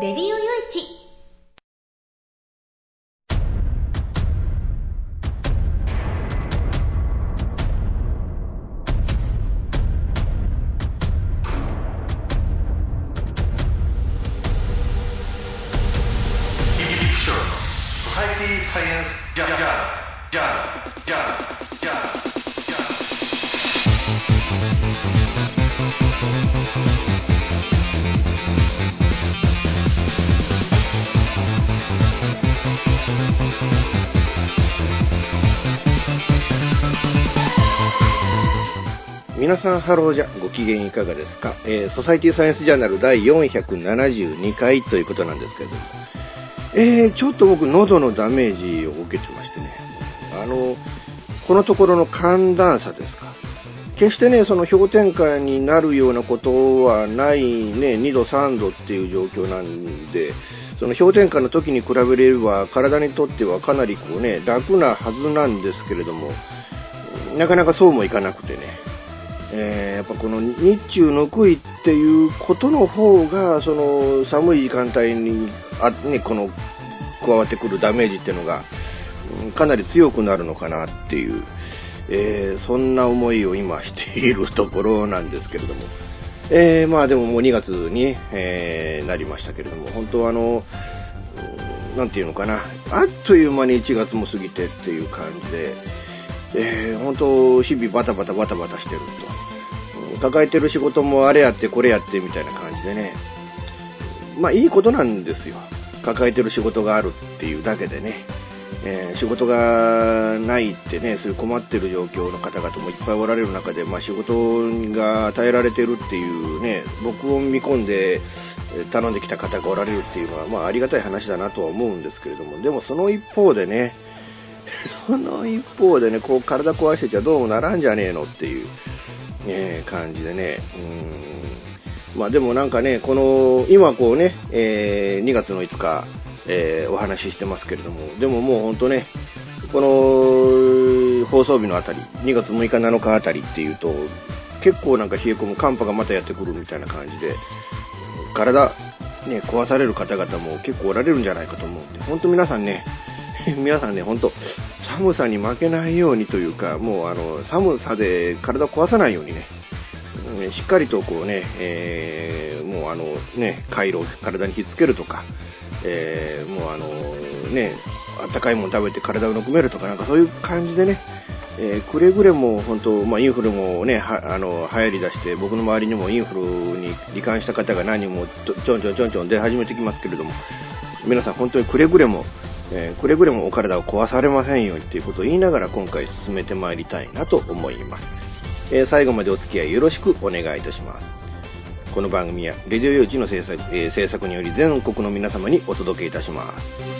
レデさんハローじゃ。ご機嫌いかがですか、えーソサイティサイエンスジャーナル第472回ということなんですけれども、えーちょっと僕喉のダメージを受けてましてね、あの、このところの寒暖差ですか。決してね、その氷点下になるようなことはないね、2度3度っていう状況なんで、その氷点下の時に比べれば体にとってはかなりこうね、楽なはずなんですけれども、なかなかそうもいかなくてね、えーやっぱこの日中のくいっていうことの方が、その寒い時間帯にあ、ね、この加わってくるダメージっていうのが、かなり強くなるのかなっていう、えーそんな思いを今しているところなんですけれども、えーまあでももう2月に、えなりましたけれども、本当あの、うんなんていうのかな、あっという間に1月も過ぎてっていう感じで、えー本当、日々バタバタバタバタしてると。抱えてる仕事もあれやってこれやってみたいな感じでね。まあいいことなんですよ。抱えてる仕事があるっていうだけでね。えー仕事がないってね、そういう困ってる状況の方々もいっぱいおられる中で、まあ仕事が与えられてるっていうね、僕を見込んで頼んできた方がおられるっていうのは、まあありがたい話だなとは思うんですけれども、でもその一方でね、その一方でね、こう体壊してちゃどうもならんじゃねえのっていう、えー感じでね、うん。まあでもなんかね、この、今こうね、えー2月の5日、えーお話ししてますけれども、でももう本当ね、この放送日のあたり、2月6日7日あたりっていうと、結構なんか冷え込む寒波がまたやってくるみたいな感じで、体、ね、壊される方々も結構おられるんじゃないかと思うんで、本当皆さんね、皆さんね、本当寒さに負けないようにというか、もうあの、寒さで体を壊さないようにね、うんしっかりとこうね、えーもうあのね、回路を体にひっつけるとか、えーもうあのね、あったかいもの食べて体をぬくめるとか、なんかそういう感じでね、えーくれぐれも本当、まあ、インフルもね、はあの流行り出して、僕の周りにもインフルに罹患した方が何人もちょんちょんちょんちょん出始めてきますけれども、皆さん本当にくれぐれも、えーくれぐれもお体を壊されませんようにということを言いながら今回進めてまいりたいなと思います。えー最後までお付き合いよろしくお願いいたします。この番組は、レディオ用地の制作,、えー制作により全国の皆様にお届けいたします。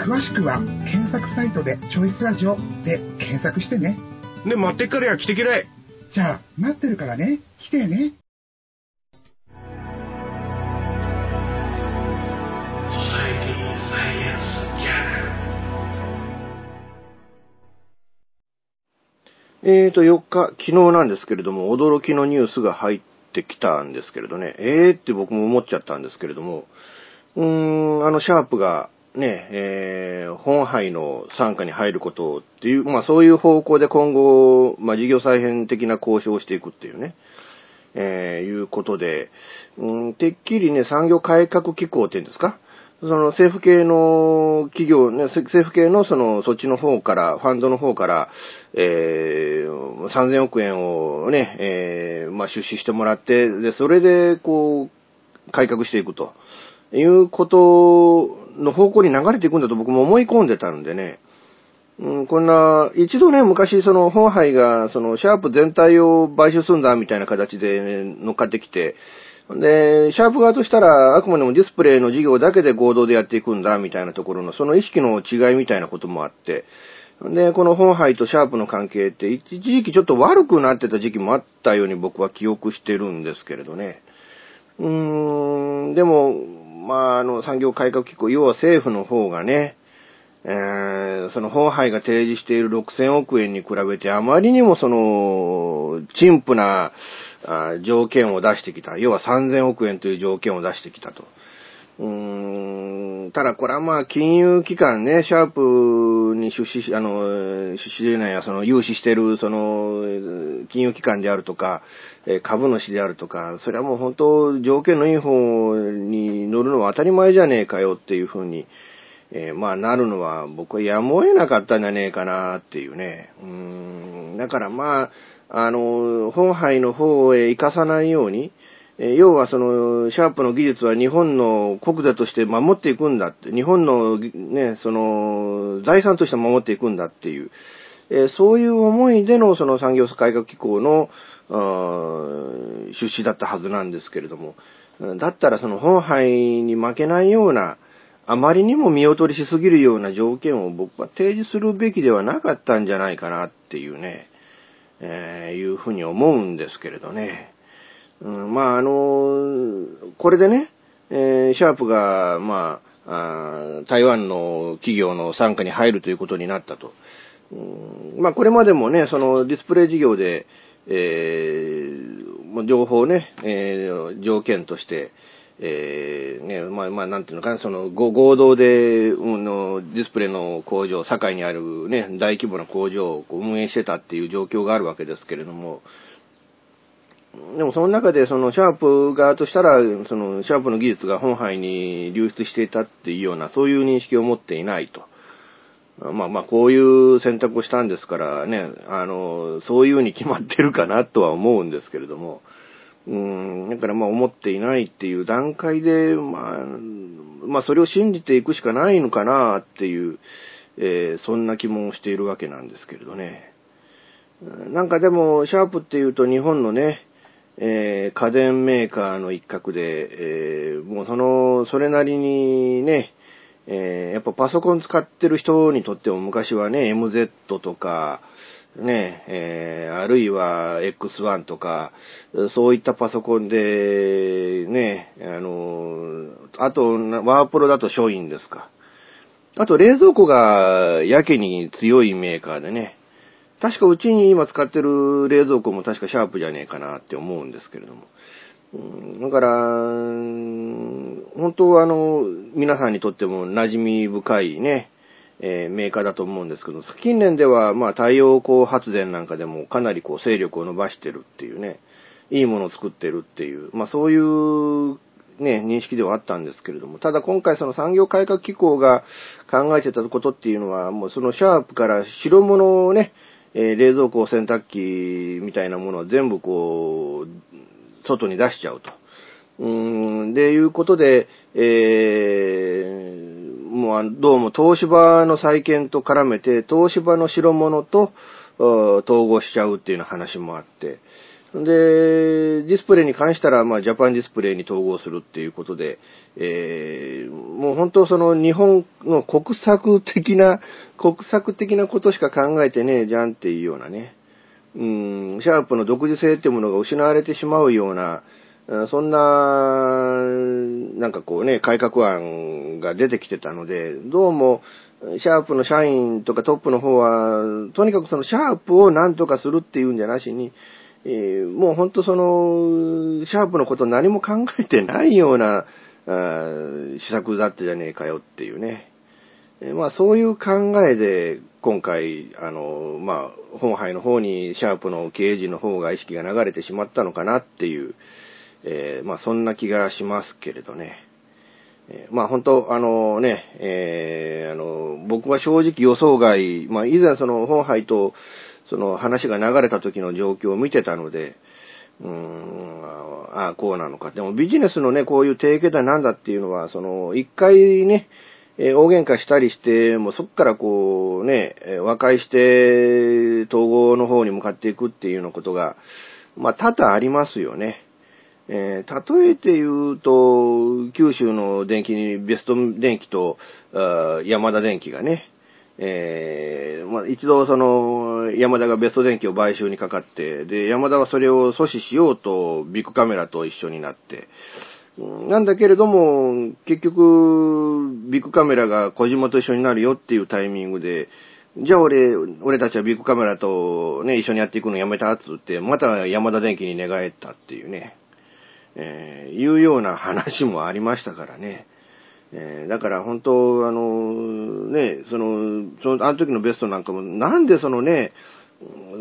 詳しくは、検索サイトでチョイスラジオで検索してね。で、待ってっからや来てけらい。じゃあ、待ってるからね。来てね。えーと、4日、昨日なんですけれども、驚きのニュースが入ってきたんですけれどね、えーって僕も思っちゃったんですけれども、うーん、あの、シャープが、ね、えー、本杯の参加に入ることっていう、まあそういう方向で今後、まあ事業再編的な交渉をしていくっていうね、えー、いうことで、うん、てっきりね、産業改革機構っていうんですか？その政府系の企業、ね、政府系のその、そっちの方から、ファンドの方から、えー、3000億円をね、えー、まあ、出資してもらって、で、それで、こう、改革していくということの方向に流れていくんだと僕も思い込んでたんでね、うん、こんな、一度ね、昔、その、本杯が、その、シャープ全体を買収するんだ、みたいな形で、ね、乗っかってきて、で、シャープ側としたら、あくまでもディスプレイの事業だけで合同でやっていくんだ、みたいなところの、その意識の違いみたいなこともあって、で、この本杯とシャープの関係って、一時期ちょっと悪くなってた時期もあったように僕は記憶してるんですけれどね。うーん、でも、まあ、あの、産業改革機構、要は政府の方がね、えー、その法杯が提示している6000億円に比べて、あまりにもその、陳腐な条件を出してきた。要は3000億円という条件を出してきたと。うーん、ただこれはまあ金融機関ね、シャープに出資し、あの、出資でないや、その融資してる、その、金融機関であるとか、株主であるとか、それはもう本当条件のいい方に乗るのは当たり前じゃねえかよっていうふうに、えー、まあなるのは僕はやむを得なかったんじゃねえかなっていうね。うん、だからまあ、あの、本杯の方へ行かさないように、え要はその、シャープの技術は日本の国土として守っていくんだって、日本のね、その、財産として守っていくんだっていう、えそういう思いでのその産業改革機構の、出資だったはずなんですけれども、だったらその本杯に負けないような、あまりにも見劣りしすぎるような条件を僕は提示するべきではなかったんじゃないかなっていうね、えー、いうふうに思うんですけれどね。うん、まあ、あのこれでね、えー、シャープが、まあ、あ台湾の企業の傘下に入るということになったと。うん、まあ、これまでもね、そのディスプレイ事業で、えー、情報ね、えー、条件として、えー、ね、まあ、まあ、なんていうのかな、その、合同で、うん、の、ディスプレイの工場、堺にあるね、大規模な工場を運営してたっていう状況があるわけですけれども、でもその中で、その、シャープ側としたら、その、シャープの技術が本杯に流出していたっていうような、そういう認識を持っていないと。まあまあ、こういう選択をしたんですからね、あの、そういうに決まってるかなとは思うんですけれども、うん、だからまあ思っていないっていう段階で、まあ、まあそれを信じていくしかないのかなっていう、えー、そんな気もしているわけなんですけれどね。なんかでも、シャープっていうと日本のね、えー、家電メーカーの一角で、えー、もうその、それなりにね、えー、やっぱパソコン使ってる人にとっても昔はね、MZ とか、ね、えー、あるいは X1 とか、そういったパソコンで、ね、あの、あと、ワープロだとショインですか。あと、冷蔵庫がやけに強いメーカーでね、確かうちに今使ってる冷蔵庫も確かシャープじゃねえかなって思うんですけれども。だから、本当はあの、皆さんにとっても馴染み深いね、えー、メーカーだと思うんですけど、近年では、まあ、太陽光発電なんかでもかなりこう、勢力を伸ばしてるっていうね、いいものを作ってるっていう、まあ、そういう、ね、認識ではあったんですけれども、ただ今回その産業改革機構が考えてたことっていうのは、もうそのシャープから白物をね、えー、冷蔵庫、洗濯機みたいなものは全部こう、外に出しちゃうと。うん、で、いうことで、えー、もう、どうも東芝の再建と絡めて、東芝の白物と統合しちゃうっていうような話もあって、で、ディスプレイに関したら、まあ、ジャパンディスプレイに統合するっていうことで、えー、もう本当その日本の国策的な、国策的なことしか考えてねえじゃんっていうようなね、うん、シャープの独自性っていうものが失われてしまうような、そんな、なんかこうね、改革案が出てきてたので、どうも、シャープの社員とかトップの方は、とにかくそのシャープを何とかするっていうんじゃなしに、えー、もうほんとその、シャープのこと何も考えてないような、あ施策だったじゃねえかよっていうね。えー、まあそういう考えで、今回、あの、まあ、本杯の方にシャープの経営陣の方が意識が流れてしまったのかなっていう、えー、まあそんな気がしますけれどね。え、まあ本当、あのね、えー、あの、僕は正直予想外、まあ以前その本杯と、その話が流れた時の状況を見てたので、うーん、ああ、こうなのか。でもビジネスのね、こういう提携だなんだっていうのは、その、一回ね、え大喧嘩したりして、もうそっからこうね、和解して統合の方に向かっていくっていうようなことが、まあ多々ありますよね。えー、例えて言うと、九州の電気にベスト電気と、山田電機がね、えー、まあ、一度その、山田がベスト電機を買収にかかって、で、山田はそれを阻止しようと、ビッグカメラと一緒になって、なんだけれども、結局、ビッグカメラが小島と一緒になるよっていうタイミングで、じゃあ俺、俺たちはビッグカメラとね、一緒にやっていくのやめたっつって、また山田電機に寝返ったっていうね、えー、いうような話もありましたからね。えー、だから本当、あの、ね、その、その、あの時のベストなんかも、なんでそのね、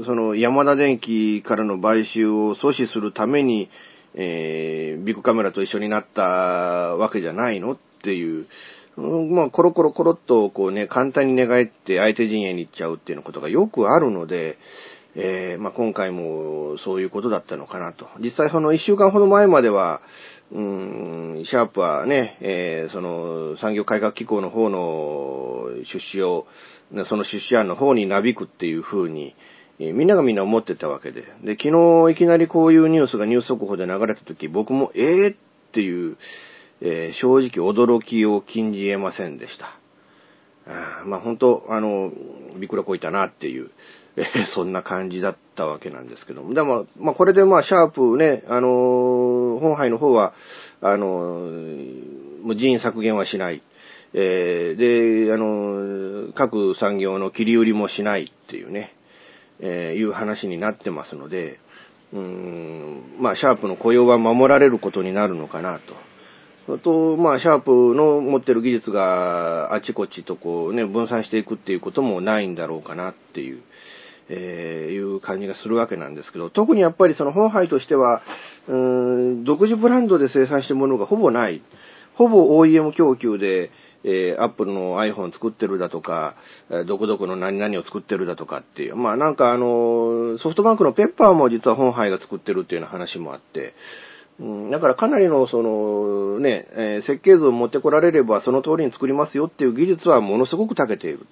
その山田電機からの買収を阻止するために、えー、ビッグカメラと一緒になったわけじゃないのっていう、まあ、コロコロコロっと、こうね、簡単に寝返って相手陣営に行っちゃうっていうことがよくあるので、えー、まあ、今回もそういうことだったのかなと。実際その一週間ほど前までは、うん、シャープはね、えー、その産業改革機構の方の出資を、その出資案の方になびくっていう風に、えー、みんながみんな思ってたわけで。で、昨日いきなりこういうニュースがニュース速報で流れた時、僕もえーっていう、えー、正直驚きを禁じ得ませんでした。あまあ本当、あの、びっくらこいたなっていう、えー、そんな感じだったわけなんですけども。でも、まあこれでまあシャープね、あのー、本杯の方は、あのー、もう人員削減はしない。えー、で、あの各産業の切り売りもしないっていうね、えいう話になってますので、うーん、まあシャープの雇用は守られることになるのかなと。と、まあ、シャープの持ってる技術があちこちとこうね、分散していくっていうこともないんだろうかなっていう、えー、いう感じがするわけなんですけど、特にやっぱりその本杯としては、うーん、独自ブランドで生産してるものがほぼない。ほぼ OEM 供給で、えー、アップルの iPhone 作ってるだとか、どこどこの何々を作ってるだとかっていう。まあなんかあの、ソフトバンクのペッパーも実は本杯が作ってるっていうような話もあって、うん、だからかなりの、その、ね、え、設計図を持ってこられればその通りに作りますよっていう技術はものすごく長けている。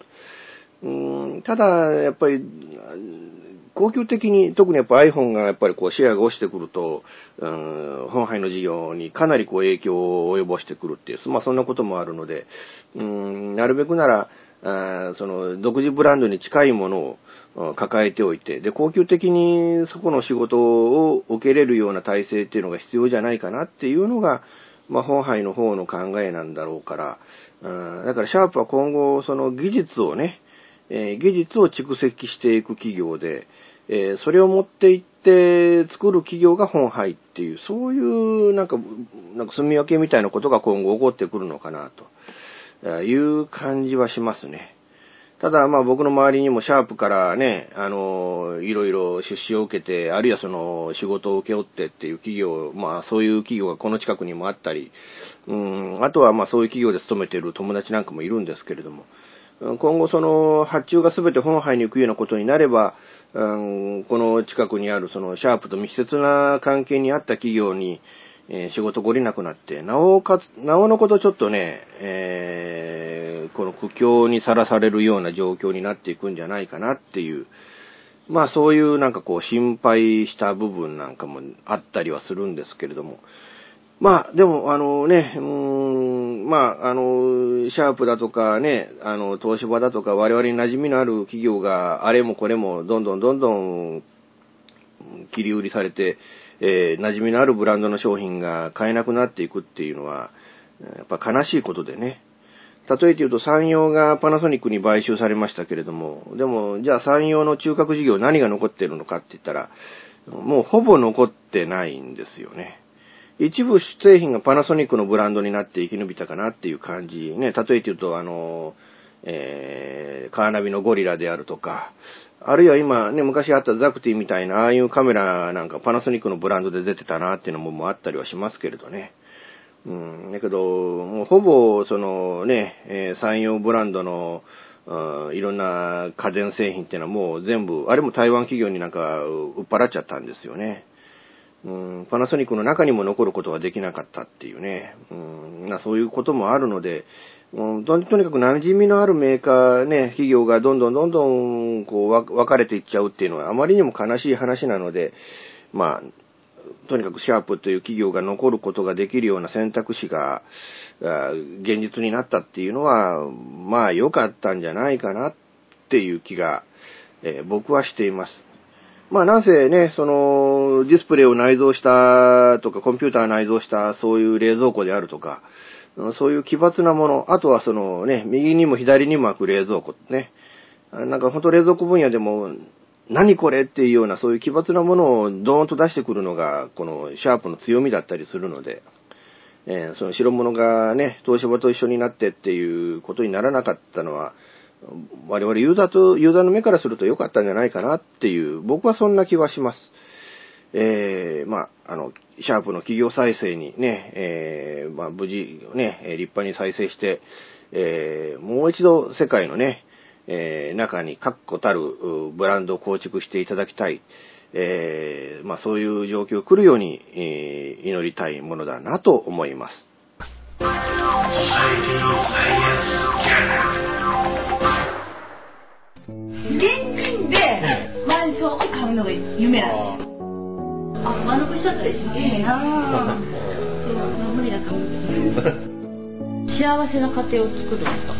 うん、ただ、やっぱり、高級的に、特にやっぱ iPhone がやっぱりこうシェアが落ちてくると、本杯の事業にかなりこう影響を及ぼしてくるっていう、まあそんなこともあるので、うん、なるべくなら、あその独自ブランドに近いものを抱えておいて、で、高級的にそこの仕事を受けれるような体制っていうのが必要じゃないかなっていうのが、まあ、本杯の方の考えなんだろうから、うん、だからシャープは今後、その技術をね、えー、技術を蓄積していく企業で、えー、それを持っていって作る企業が本杯っていう、そういうなんか、なんか住み分けみたいなことが今後起こってくるのかなという感じはしますね。ただ、まあ僕の周りにもシャープからね、あの、いろいろ出資を受けて、あるいはその仕事を請け負ってっていう企業、まあそういう企業がこの近くにもあったり、うん、あとはまあそういう企業で勤めている友達なんかもいるんですけれども、今後その発注が全て本杯に行くようなことになれば、うん、この近くにあるそのシャープと密接な関係にあった企業に、えー、仕事ごりなくなって、なおかつ、なおのことちょっとね、えー、この苦境にさらされるような状況になっていくんじゃないかなっていう、まあそういうなんかこう心配した部分なんかもあったりはするんですけれども、まあでもあのね、うーん、まああの、シャープだとかね、あの、東芝だとか我々に馴染みのある企業があれもこれもどんどんどんどん切り売りされて、えー、馴染みのあるブランドの商品が買えなくなっていくっていうのは、やっぱ悲しいことでね。例えて言うと、山陽がパナソニックに買収されましたけれども、でも、じゃあ山陽の中核事業何が残ってるのかって言ったら、もうほぼ残ってないんですよね。一部製品がパナソニックのブランドになって生き延びたかなっていう感じ。ね、例えて言うと、あの、えー、カーナビのゴリラであるとか、あるいは今ね、昔あったザクティみたいな、ああいうカメラなんかパナソニックのブランドで出てたなっていうのもあったりはしますけれどね。うん、だけど、もうほぼ、そのね、えー、山陽ブランドの、うん、いろんな家電製品っていうのはもう全部、あれも台湾企業になんか売っ払っちゃったんですよね。うん、パナソニックの中にも残ることができなかったっていうね、うん、まそういうこともあるので、うん、とにかく馴染みのあるメーカーね、企業がどんどんどんどんこう分かれていっちゃうっていうのはあまりにも悲しい話なので、まあ、とにかくシャープという企業が残ることができるような選択肢が、現実になったっていうのは、まあ良かったんじゃないかなっていう気が、えー、僕はしています。まあなんせね、その、ディスプレイを内蔵したとか、コンピューター内蔵したそういう冷蔵庫であるとか、そういう奇抜なもの、あとはそのね、右にも左にも開く冷蔵庫ね。なんかほんと冷蔵庫分野でも、何これっていうようなそういう奇抜なものをドーンと出してくるのが、このシャープの強みだったりするので、えー、その白物がね、東芝と一緒になってっていうことにならなかったのは、我々ユーザーと、ユーザーの目からすると良かったんじゃないかなっていう、僕はそんな気はします。えー、まあ、あの、シャープの企業再生にね、えー、まあ、無事ね、立派に再生して、えー、もう一度世界のね、え、中に確固たるブランドを構築していただきたい。えー、まあそういう状況が来るように、え、祈りたいものだなと思います。現金でマンションを買うのが夢なんです。よ。あ、満足しちゃったら一番いいな。そう、無理だと思う。幸せな家庭を作るんですか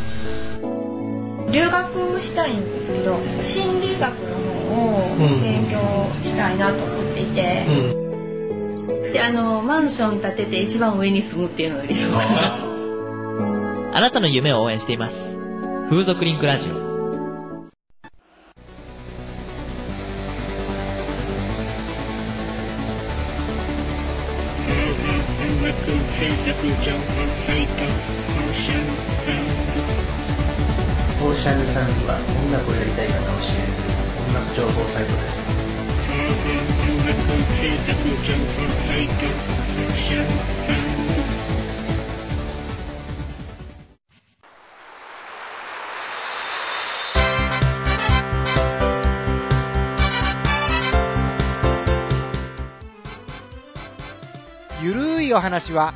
留学したいんですけど心理学の方を勉強したいなと思っていて、うん、であのマンション建てて一番上に住むっていうのが理想かな。あなたの夢を応援しています。風俗リンクラジオオーシャンサウンズは音楽をやりたい方を支援する音楽情報サイトですゆるいお話は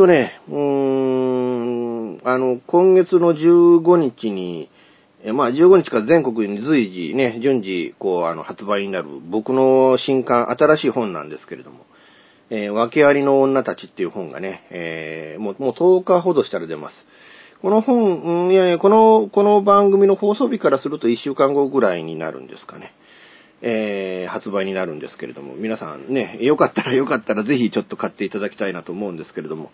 とね、うーん、あの、今月の15日に、えまあ、15日から全国に随時ね、順次、こう、あの、発売になる僕の新刊、新しい本なんですけれども、えー、訳ありの女たちっていう本がね、えー、もう、もう10日ほどしたら出ます。この本、うん、いやいや、この、この番組の放送日からすると1週間後ぐらいになるんですかね。えー、発売になるんですけれども、皆さんね、よかったらよかったらぜひちょっと買っていただきたいなと思うんですけれども、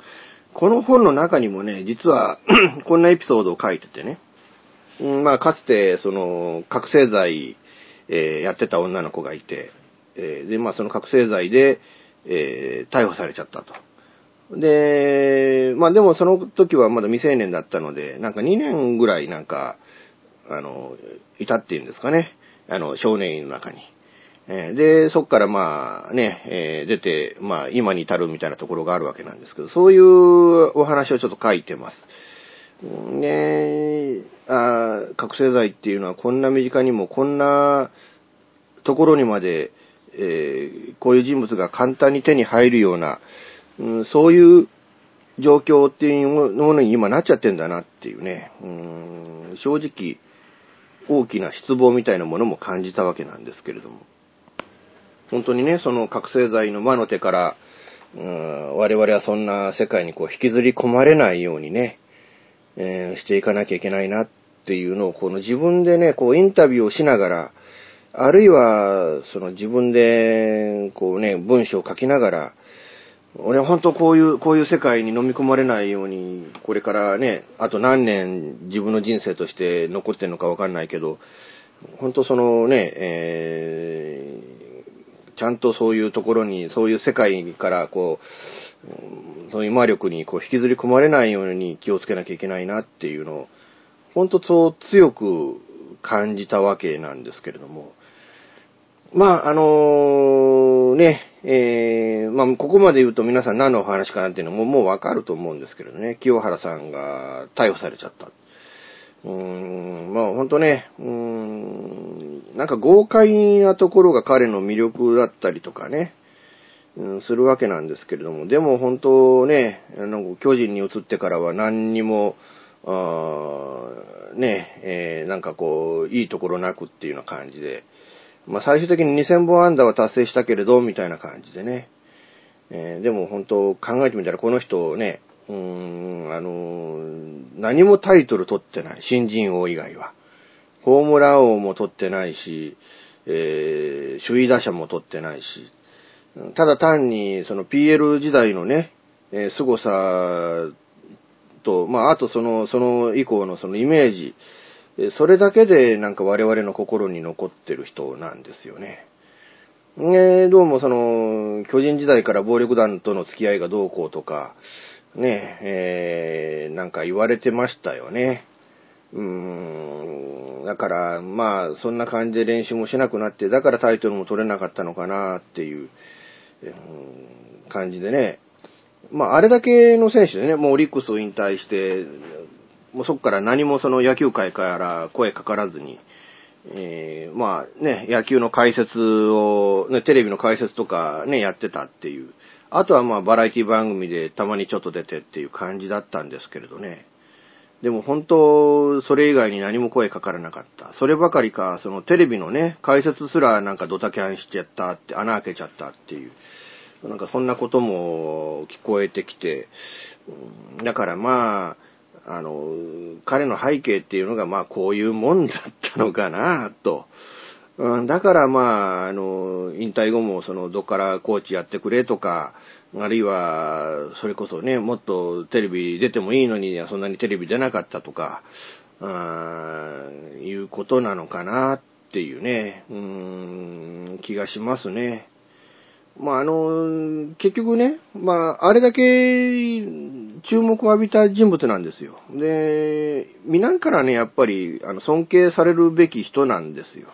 この本の中にもね、実は こんなエピソードを書いててね、うん、まあ、かつて、その、覚醒剤、えー、やってた女の子がいて、えー、で、まあ、その覚醒剤で、えー、逮捕されちゃったと。で、まあでもその時はまだ未成年だったので、なんか2年ぐらいなんか、あの、いたっていうんですかね。あの、少年院の中に。えで、そっからまあね、えー出て、まあ今に至るみたいなところがあるわけなんですけど、そういうお話をちょっと書いてます。ねあ覚醒剤っていうのはこんな身近にもこんなところにまで、えーこういう人物が簡単に手に入るような、うん、そういう状況っていうものに今なっちゃってんだなっていうね、うん、正直大きな失望みたいなものも感じたわけなんですけれども。本当にね、その覚醒剤の魔の手から、うん、我々はそんな世界にこう引きずり込まれないようにね、えーしていかなきゃいけないなっていうのを、この自分でね、こうインタビューをしながら、あるいは、その自分で、こうね、文章を書きながら、俺は本当こういう、こういう世界に飲み込まれないように、これからね、あと何年自分の人生として残ってるのかわかんないけど、本当そのね、えーちゃんとそういうところに、そういう世界からこう、そういう魔力にこう引きずり込まれないように気をつけなきゃいけないなっていうのを、本当そう強く感じたわけなんですけれども、まあ、あのね、えー、まあ、ここまで言うと皆さん何のお話かなっていうのももうわかると思うんですけれどね、清原さんが逮捕されちゃった。うーん、まあ本当ね、うーん、なんか豪快なところが彼の魅力だったりとかね、うん、するわけなんですけれども、でも本当ね、あの巨人に移ってからは何にも、あね、えーなんかこう、いいところなくっていうような感じで、まあ最終的に2000本安打は達成したけれど、みたいな感じでね。えーでも本当考えてみたらこの人ね、うーん、あのー何もタイトル取ってない。新人王以外は。ホームラン王も取ってないし、えー首位打者も取ってないし、ただ単にその PL 時代のね、えー凄さと、まあ、あとその、その以降のそのイメージ、それだけでなんか我々の心に残ってる人なんですよね。えどうもその、巨人時代から暴力団との付き合いがどうこうとか、ね、えーなんか言われてましたよね。うーん、だから、まあ、そんな感じで練習もしなくなって、だからタイトルも取れなかったのかなっていう、うん感じでね。まあ、あれだけの選手でね、もうオリックスを引退して、もうそこから何もその野球界から声かからずに、えーまあね、野球の解説を、ね、テレビの解説とかね、やってたっていう。あとはまあバラエティ番組でたまにちょっと出てっていう感じだったんですけれどね。でも本当、それ以外に何も声かからなかった。そればかりか、そのテレビのね、解説すらなんかドタキャンしちゃったって、穴開けちゃったっていう。なんかそんなことも聞こえてきて、だからまあ、あの、彼の背景っていうのがまあこういうもんだったのかなと。うんだからまあ、あの、引退後もその、どっからコーチやってくれとか、あるいは、それこそね、もっとテレビ出てもいいのに、そんなにテレビ出なかったとか、あいうことなのかなっていうね、うん、気がしますね。まあ、あの、結局ね、まあ、あれだけ注目を浴びた人物なんですよ。で、皆からね、やっぱり、あの、尊敬されるべき人なんですよ。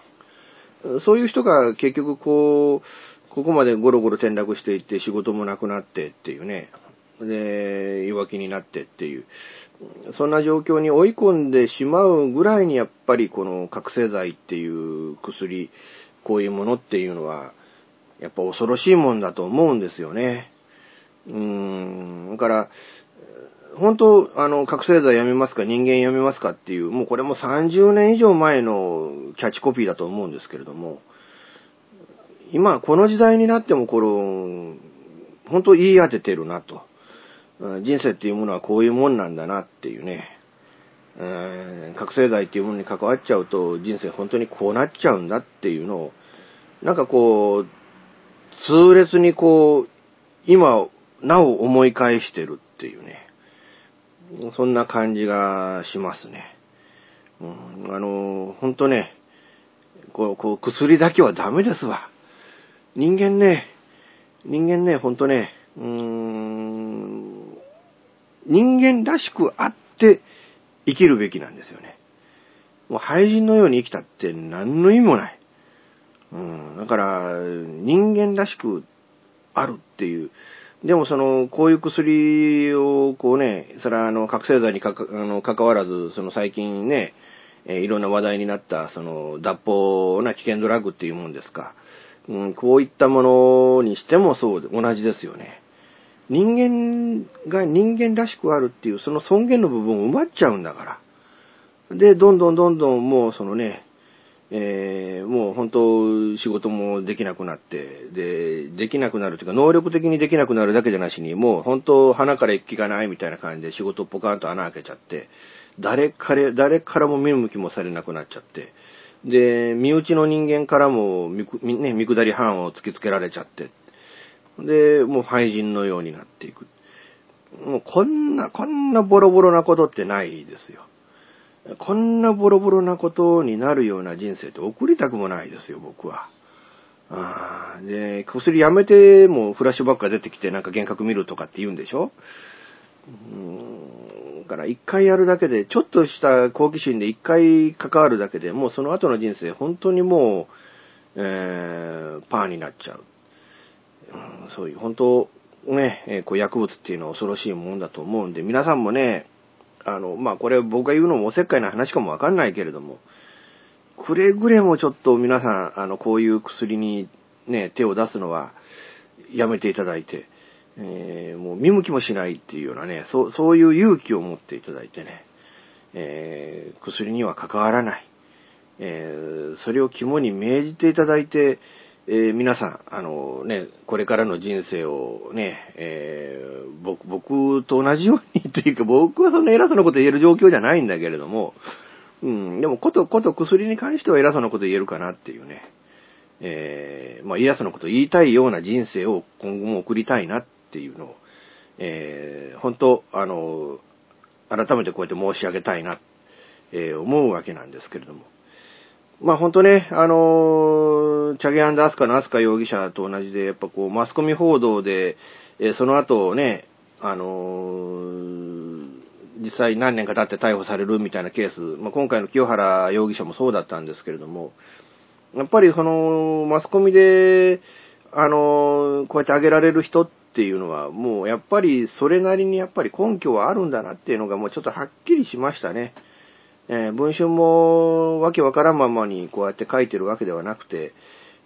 そういう人が結局こう、ここまでゴロゴロ転落していって仕事もなくなってっていうね、で、弱気になってっていう、そんな状況に追い込んでしまうぐらいにやっぱりこの覚醒剤っていう薬、こういうものっていうのは、やっぱ恐ろしいもんだと思うんですよね。うーん、だから、本当、あの、覚醒剤やめますか、人間やめますかっていう、もうこれも30年以上前のキャッチコピーだと思うんですけれども、今、この時代になっても、この、本当言い当ててるなと。人生っていうものはこういうもんなんだなっていうね。うん覚醒剤っていうものに関わっちゃうと、人生本当にこうなっちゃうんだっていうのを、なんかこう、痛烈にこう、今、なお思い返してるっていうね。そんな感じがしますね。うん、あの、ほんとね、こう、こう、薬だけはダメですわ。人間ね、人間ね、ほんとね、うーん、人間らしくあって生きるべきなんですよね。もう廃人のように生きたって何の意味もない。うん、だから、人間らしくあるっていう。でもその、こういう薬をこうね、それはあの、覚醒剤にかか、あの、関わらず、その最近ね、え、いろんな話題になった、その、脱法な危険ドラッグっていうもんですか。うん、こういったものにしてもそう、同じですよね。人間が人間らしくあるっていう、その尊厳の部分を奪っちゃうんだから。で、どんどんどんどんもうそのね、えー、もう本当仕事もできなくなって、で、できなくなるというか、能力的にできなくなるだけじゃなしに、もう本当鼻から一気がないみたいな感じで仕事ポカンと穴開けちゃって、誰から、誰からも見向きもされなくなっちゃって、で、身内の人間からも見、ね、見下り犯を突きつけられちゃって、で、もう廃人のようになっていく。もうこんな、こんなボロボロなことってないですよ。こんなボロボロなことになるような人生って送りたくもないですよ、僕は。で、薬やめてもフラッシュバックが出てきてなんか幻覚見るとかって言うんでしょ？うん。から一回やるだけで、ちょっとした好奇心で一回関わるだけでもうその後の人生本当にもう、えー、パーになっちゃう。うん、そういう本当、ね、え、こう薬物っていうのは恐ろしいもんだと思うんで、皆さんもね、あの、まあ、これ僕が言うのもおせっかいな話かもわかんないけれども、くれぐれもちょっと皆さん、あの、こういう薬にね、手を出すのはやめていただいて、えー、もう見向きもしないっていうようなね、そう、そういう勇気を持っていただいてね、えー、薬には関わらない。えー、それを肝に銘じていただいて、えー、皆さん、あのね、これからの人生をね、えー、僕、僕と同じようにというか、僕はそんな偉そうなこと言える状況じゃないんだけれども、うん、でも、こと、こと薬に関しては偉そうなこと言えるかなっていうね、えー、まあ、偉そうなこと言いたいような人生を今後も送りたいなっていうのを、えー、本当、あの、改めてこうやって申し上げたいな、えー、思うわけなんですけれども、まあ本当ね、あのチャゲアンダースカのアスカ容疑者と同じで、やっぱこう、マスコミ報道で、えー、その後ね、あのー、実際何年か経って逮捕されるみたいなケース、まあ、今回の清原容疑者もそうだったんですけれども、やっぱりその、マスコミで、あの、こうやって挙げられる人っていうのは、もうやっぱりそれなりにやっぱり根拠はあるんだなっていうのがもうちょっとはっきりしましたね。えー、文春もわけわからんままにこうやって書いてるわけではなくて、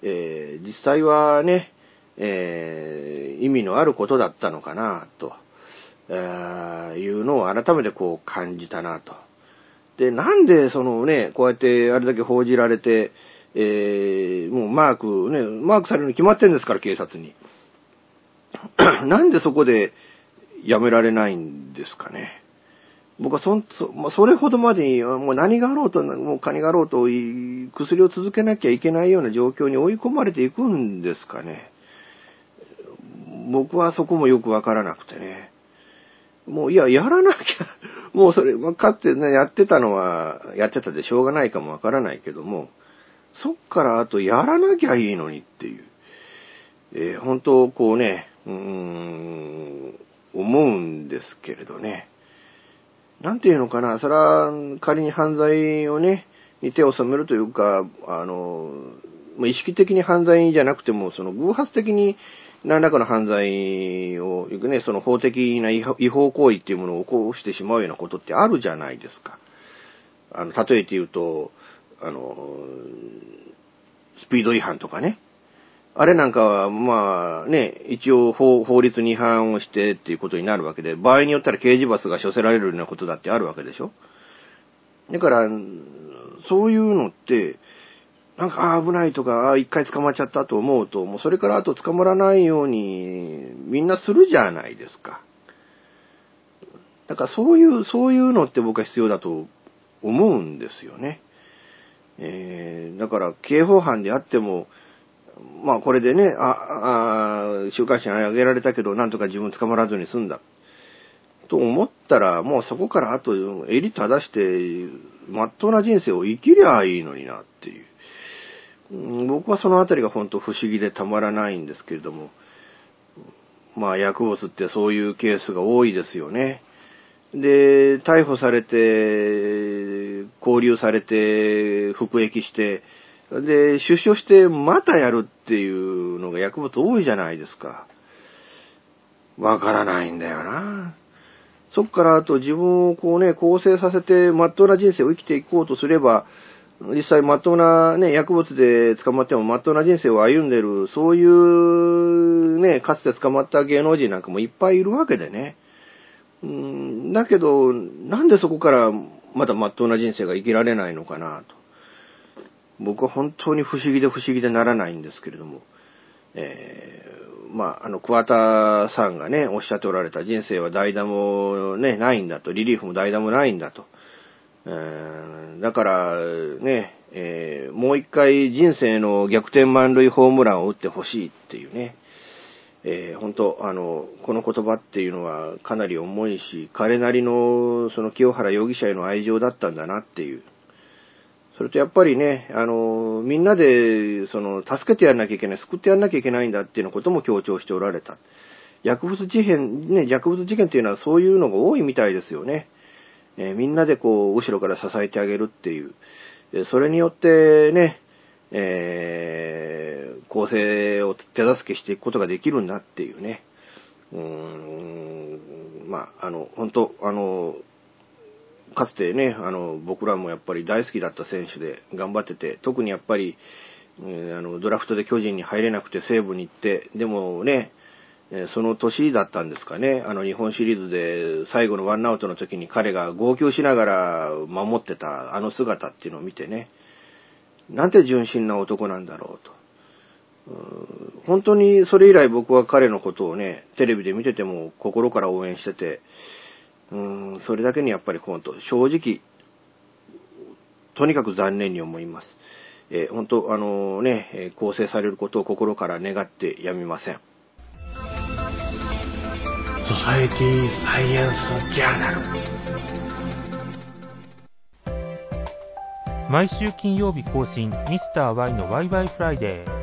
えー、実際はね、えー、意味のあることだったのかな、と、えー、いうのを改めてこう感じたな、と。で、なんでそのね、こうやってあれだけ報じられて、えー、もうマーク、ね、マークされるに決まってんですから、警察に。なんでそこでやめられないんですかね。僕はそ、そ、まあ、それほどまでに、もう何があろうと、もう金があろうと、薬を続けなきゃいけないような状況に追い込まれていくんですかね。僕はそこもよくわからなくてね。もう、いや、やらなきゃ、もうそれ、まあ、かつてね、やってたのは、やってたでしょうがないかもわからないけども、そっからあとやらなきゃいいのにっていう。えー、本当、こうね、うーん、思うんですけれどね。なんていうのかな、それは仮に犯罪をね、に手を染めるというか、あの、意識的に犯罪じゃなくても、その偶発的に何らかの犯罪を、ね、その法的な違法行為っていうものを起こしてしまうようなことってあるじゃないですか。あの、例えて言うと、あの、スピード違反とかね。あれなんかは、まあね、一応法法律に違反をしてっていうことになるわけで、場合によったら刑事罰が処せられるようなことだってあるわけでしょだから、そういうのって、なんか、ああ、危ないとか、ああ、一回捕まっちゃったと思うと、もうそれからあと捕まらないように、みんなするじゃないですか。だからそういう、そういうのって僕は必要だと思うんですよね。えー、だから、刑法犯であっても、まあこれでね、あ、あ週刊誌に上げられたけど、なんとか自分捕まらずに済んだ。と思ったら、もうそこからあと、襟正して、まっとうな人生を生きりゃいいのになっていう。僕はそのあたりが本当不思議でたまらないんですけれども、まあ薬物ってそういうケースが多いですよね。で、逮捕されて、拘留されて、服役して、で、出所してまたやるっていうのが薬物多いじゃないですか。わからないんだよな。そっからあと自分をこうね、構成させて、まっとうな人生を生きていこうとすれば、実際まっとうなね、薬物で捕まってもまっとうな人生を歩んでる、そういうね、かつて捕まった芸能人なんかもいっぱいいるわけでね。うんだけど、なんでそこからまだまっとうな人生が生きられないのかなと。僕は本当に不思議で不思議でならないんですけれども。えー、まあ、あの、桑田さんがね、おっしゃっておられた人生は代打もね、ないんだと、リリーフも代打もないんだと。えーだから、ね、えーもう一回人生の逆転満塁ホームランを打ってほしいっていうね。えー本当、あの、この言葉っていうのはかなり重いし、彼なりのその清原容疑者への愛情だったんだなっていう。それとやっぱりね、あの、みんなで、その、助けてやんなきゃいけない、救ってやんなきゃいけないんだっていうようなことも強調しておられた。薬物事件、ね、薬物事件っていうのはそういうのが多いみたいですよね。えーみんなでこう、後ろから支えてあげるっていう。それによってね、えー構成を手助けしていくことができるんだっていうね。うーん、まあ、あの、本当あの、かつてね、あの、僕らもやっぱり大好きだった選手で頑張ってて、特にやっぱり、えーあの、ドラフトで巨人に入れなくて西武に行って、でもね、えーその年だったんですかね、あの日本シリーズで最後のワンアウトの時に彼が号泣しながら守ってたあの姿っていうのを見てね、なんて純真な男なんだろうと。本当にそれ以来僕は彼のことをね、テレビで見てても心から応援してて、うん、それだけにやっぱり本当、正直、とにかく残念に思います。えー本当、あのね、更生されることを心から願ってやみません。ソサエティサイエンスジャーナル毎週金曜日更新ミスター y のワイワイフライデー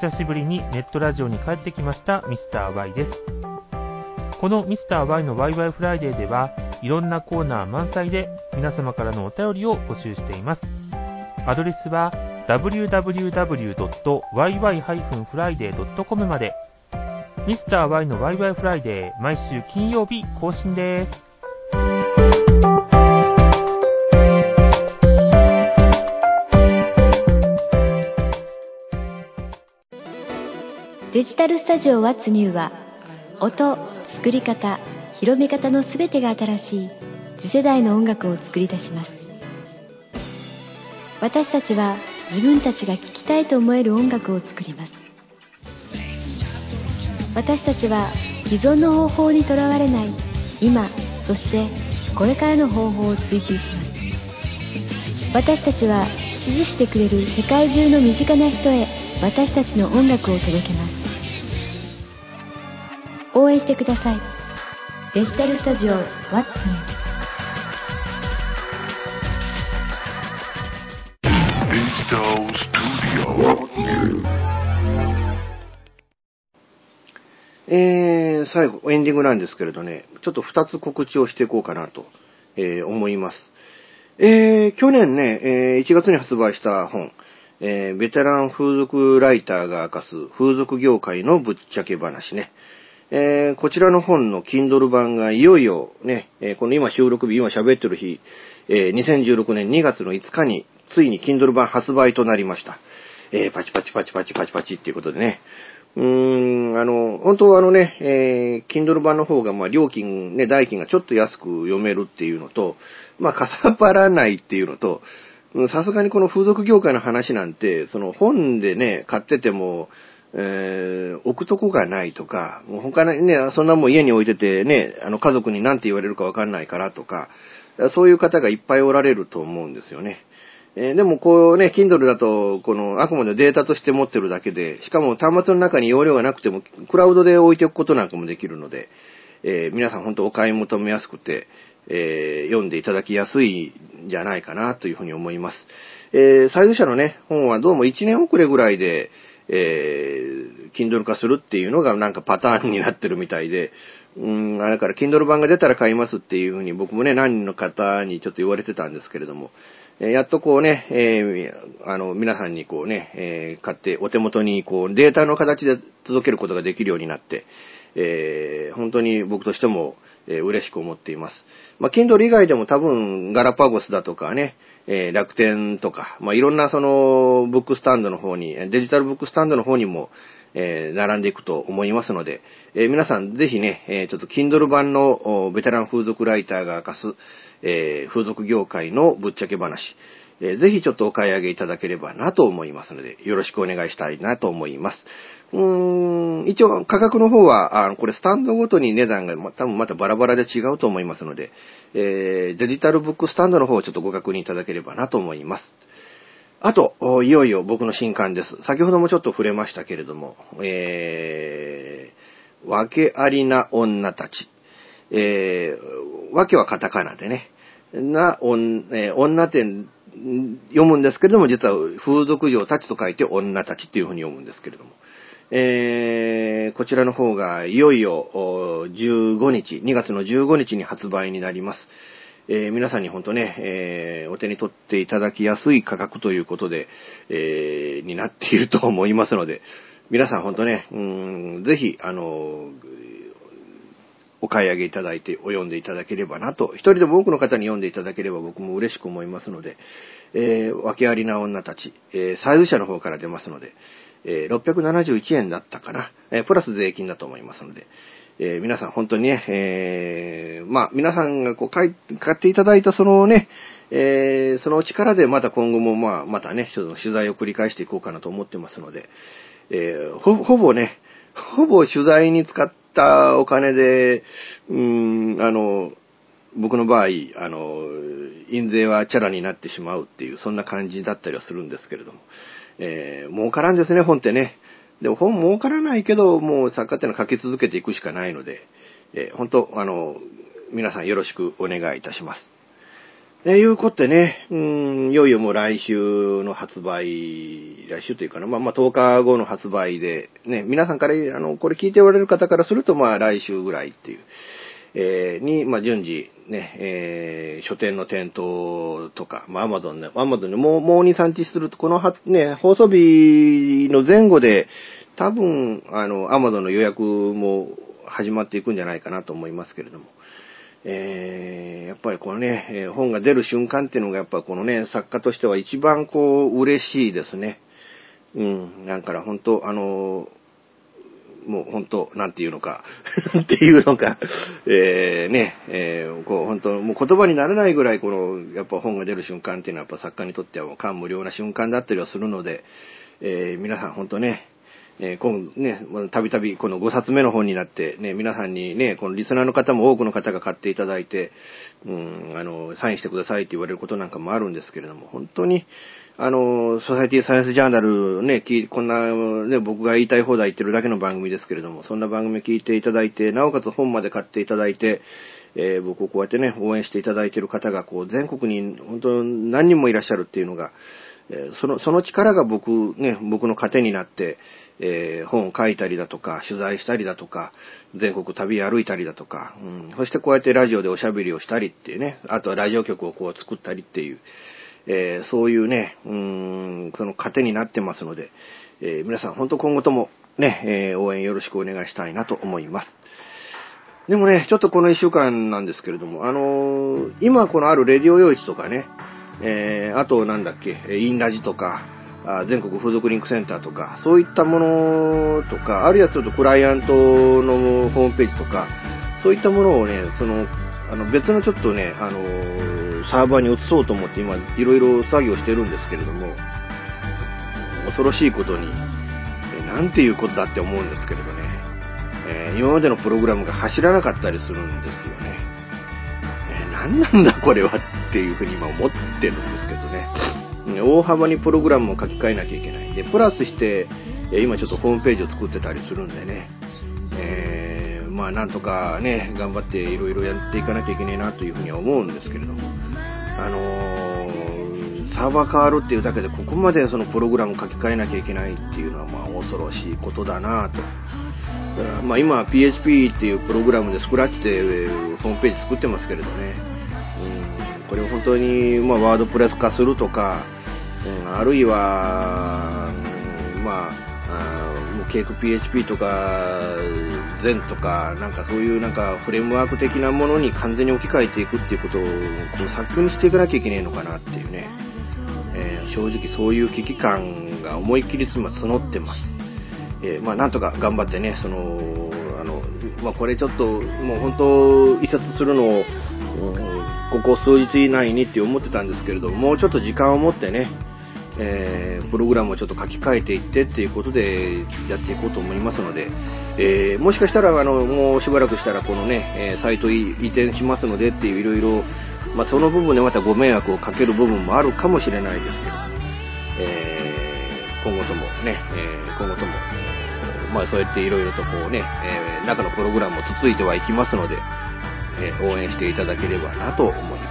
久しぶりにネットラジオに帰ってきましたミスター y ですこのミスター y のワイワイフライデーではいろんなコーナー満載で皆様からのお便りを募集しています。アドレスは www.yy-friday.com まで。ミスター y のワイワイフライデー毎週金曜日更新です。デジタルスタジオ What's New は音、作り方、広め方のすべてが新しい次世代の音楽を作り出します。私たちは自分たちが聴きたいと思える音楽を作ります。私たちは既存の方法にとらわれない今そしてこれからの方法を追求します。私たちは支持してくれる世界中の身近な人へ私たちの音楽を届けます。応援してくださいデジタルスタジオ What's New えー、最後、エンディングなんですけれどね、ちょっと2つ告知をしていこうかなと、えー思います。えー、去年ね、えー1月に発売した本、えーベテラン風俗ライターが明かす風俗業界のぶっちゃけ話ね。えーこちらの本の Kindle 版がいよいよね、えーこの今収録日、今喋ってる日、えー2016年2月の5日に、ついに Kindle 版発売となりました。えパチパチパチパチパチパチっていうことでね。うーん、あの、本当はあのね、えー、Kindle 版の方が、まあ、料金、ね、代金がちょっと安く読めるっていうのと、まあ、かさばらないっていうのと、さすがにこの風俗業界の話なんて、その本でね、買ってても、えー置くとこがないとか、もう他にね、そんなもん家に置いててね、あの家族に何て言われるかわかんないからとか、そういう方がいっぱいおられると思うんですよね。えーでもこうね、Kindle だと、この、あくまでデータとして持ってるだけで、しかも端末の中に容量がなくても、クラウドで置いておくことなんかもできるので、えー皆さん本当お買い求めやすくて、えー読んでいただきやすいんじゃないかなというふうに思います。えーサイズ社のね、本はどうも1年遅れぐらいで、えー、Kindle 化するっていうのがなんかパターンになってるみたいで、うん、あれから Kindle 版が出たら買いますっていうふうに僕もね、何人の方にちょっと言われてたんですけれども、えーやっとこうね、えーあの、皆さんにこうね、えー買ってお手元にこうデータの形で届けることができるようになって、えー本当に僕としても、えー嬉しく思っています。まあ、Kindle 以外でも多分ガラパゴスだとかね、えー楽天とか、まあ、いろんなそのブックスタンドの方に、デジタルブックスタンドの方にも、えー並んでいくと思いますので、え皆さんぜひね、えちょっと Kindle 版のベテラン風俗ライターが明かす、え風俗業界のぶっちゃけ話、えーぜひちょっとお買い上げいただければなと思いますので、よろしくお願いしたいなと思います。うーん、一応価格の方は、あのこれスタンドごとに値段がま多分またバラバラで違うと思いますので、えーデジタルブックスタンドの方をちょっとご確認いただければなと思います。あと、いよいよ僕の新刊です。先ほどもちょっと触れましたけれども、えー、わけありな女たち。えー、わけはカタカナでね。な、おんえー女ってん読むんですけれども、実は風俗嬢たちと書いて女たちっていうふうに読むんですけれども。えー、こちらの方がいよいよ15日、2月の15日に発売になります。えー皆さんに本当ね、えーお手に取っていただきやすい価格ということで、えーになっていると思いますので、皆さん本当ね、うんぜひ、あのお買い上げいただいて、お読んでいただければなと、一人でも多くの方に読んでいただければ僕も嬉しく思いますので、えー、訳ありな女たち、えー、サイズ社の方から出ますので、え671円だったかな、えプラス税金だと思いますので、えー皆さん本当にね、えまあ、皆さんがこう買い、買っていただいたそのね、えその力でまた今後もまあ、またね、ちょっと取材を繰り返していこうかなと思ってますので、えーほほぼね、ほぼ取材に使ったお金で、うーん、あの、僕の場合、あの、印税はチャラになってしまうっていう、そんな感じだったりはするんですけれども、えー儲からんですね、本ってね。でも本儲からないけど、もう作家ってのは書き続けていくしかないので、えー本当、あの、皆さんよろしくお願いいたします。えいうことでね、うん、いよいよもう来週の発売、来週というかな、まあまあ10日後の発売で、ね、皆さんから、あの、これ聞いておられる方からすると、まあ来週ぐらいっていう、えーに、まあ順次、ね、えー書店の店頭とか、まあアマゾンね、アマゾンでもう、もう2、3日すると、このは、ね、放送日の前後で、多分、あの、アマゾンの予約も始まっていくんじゃないかなと思いますけれども、えーやっぱりこのね、え本が出る瞬間っていうのがやっぱこのね、作家としては一番こう、嬉しいですね。うん、だから本当、あのもう本当、なんていうのか、っていうのか、えーね、えーこう本当、もう言葉にならないぐらいこの、やっぱ本が出る瞬間っていうのはやっぱ作家にとってはもう感無量な瞬間だったりはするので、えー皆さん本当ね、えー今ね、たびたびこの5冊目の本になって、ね、皆さんにね、このリスナーの方も多くの方が買っていただいて、うん、あの、サインしてくださいって言われることなんかもあるんですけれども、本当に、あの、ソサイティサイエンスジャーナルね、こんな、ね、僕が言いたい放題言ってるだけの番組ですけれども、そんな番組聞いていただいて、なおかつ本まで買っていただいて、えー僕をこうやってね、応援していただいている方が、こう、全国に本当何人もいらっしゃるっていうのが、えーその、その力が僕、ね、僕の糧になって、えー本を書いたりだとか、取材したりだとか、全国旅歩いたりだとか、うん、そしてこうやってラジオでおしゃべりをしたりっていうね、あとはラジオ局をこう作ったりっていう、えーそういうね、うん、その糧になってますので、えー皆さん本当今後ともね、えー応援よろしくお願いしたいなと思います。でもね、ちょっとこの一週間なんですけれども、あのー今このあるレディオ用地とかね、えーあとなんだっけ、インラジとか、あ全国風俗リンクセンターとか、そういったものとか、あるいはちょっとクライアントのホームページとか、そういったものをね、その、あの別のちょっとね、あのーサーバーに移そうと思って今、いろいろ作業してるんですけれども、恐ろしいことに、えーなんていうことだって思うんですけれどね、えー今までのプログラムが走らなかったりするんですよね。えー何なんだこれはっていうふうに今思ってるんですけどね。大幅にプログラムを書き換えなきゃいけない。で、プラスして、え今ちょっとホームページを作ってたりするんでね、えーまあなんとかね、頑張っていろいろやっていかなきゃいけないなというふうには思うんですけれども、あのーサーバー変わるっていうだけで、ここまでそのプログラム書き換えなきゃいけないっていうのは、まあ、恐ろしいことだなと。まあ、今、PHP っていうプログラムでスクラッチでホームページ作ってますけれどね、うん、これを本当に、ま、ワードプレス化するとか、うん、あるいは、まあ、もうケーク PHP とか、ゼンとか、なんかそういうなんかフレームワーク的なものに完全に置き換えていくっていうことを、こう早急にしていかなきゃいけないのかなっていうね、えー、正直そういう危機感が思いっきり募ってます。えー、まあなんとか頑張ってね、その、あの、まあこれちょっと、もう本当、一冊するのを、ここ数日以内にって思ってたんですけれども、もうちょっと時間を持ってね、えー、プログラムをちょっと書き換えていってっていうことでやっていこうと思いますので、えー、もしかしたらあのもうしばらくしたらこのね、え、サイト移転しますのでっていういろいろ、ま、その部分でまたご迷惑をかける部分もあるかもしれないですけど、え今後ともね、え今後とも、まあ、そうやっていろいろとこうね、え中のプログラムも続いてはいきますので、え応援していただければなと思います。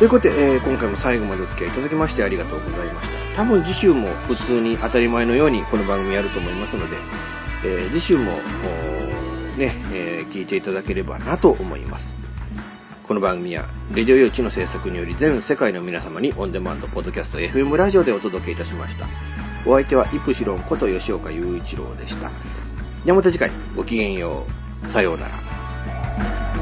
ということで、えー、今回も最後までお付き合いいただきましてありがとうございました。多分次週も普通に当たり前のようにこの番組やると思いますので、えー、次週も、ね、えー、聞いていただければなと思います。この番組は、レディオ用地の制作により全世界の皆様にオンデマンド、ポッドキャスト、FM ラジオでお届けいたしました。お相手はイプシロンこと吉岡雄一郎でした。ではまた次回、ごきげんよう。さようなら。